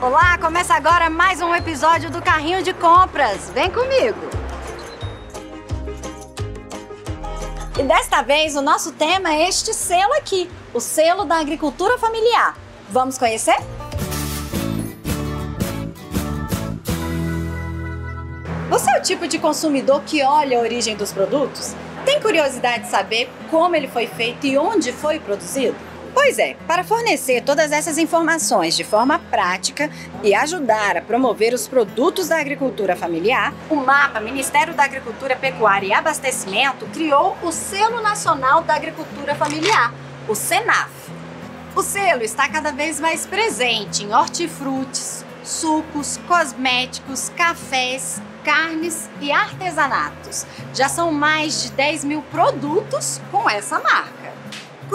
Olá, começa agora mais um episódio do Carrinho de Compras. Vem comigo. E desta vez o nosso tema é este selo aqui, o selo da agricultura familiar. Vamos conhecer? Você é o tipo de consumidor que olha a origem dos produtos? Tem curiosidade de saber como ele foi feito e onde foi produzido? Pois é, para fornecer todas essas informações de forma prática e ajudar a promover os produtos da agricultura familiar, o MAPA, Ministério da Agricultura, Pecuária e Abastecimento, criou o Selo Nacional da Agricultura Familiar, o SENAF. O selo está cada vez mais presente em hortifrutis, sucos, cosméticos, cafés, carnes e artesanatos. Já são mais de 10 mil produtos com essa marca.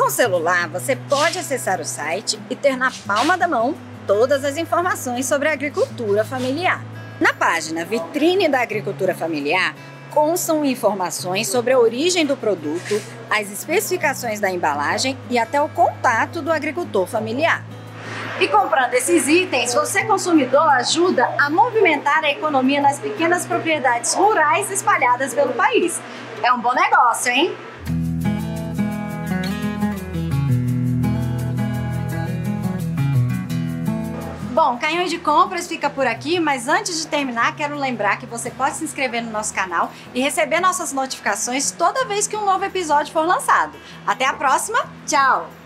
Com o celular, você pode acessar o site e ter na palma da mão todas as informações sobre a agricultura familiar. Na página Vitrine da Agricultura Familiar, constam informações sobre a origem do produto, as especificações da embalagem e até o contato do agricultor familiar. E comprando esses itens, você consumidor ajuda a movimentar a economia nas pequenas propriedades rurais espalhadas pelo país. É um bom negócio, hein? Bom, Canhões de Compras fica por aqui, mas antes de terminar, quero lembrar que você pode se inscrever no nosso canal e receber nossas notificações toda vez que um novo episódio for lançado. Até a próxima, tchau!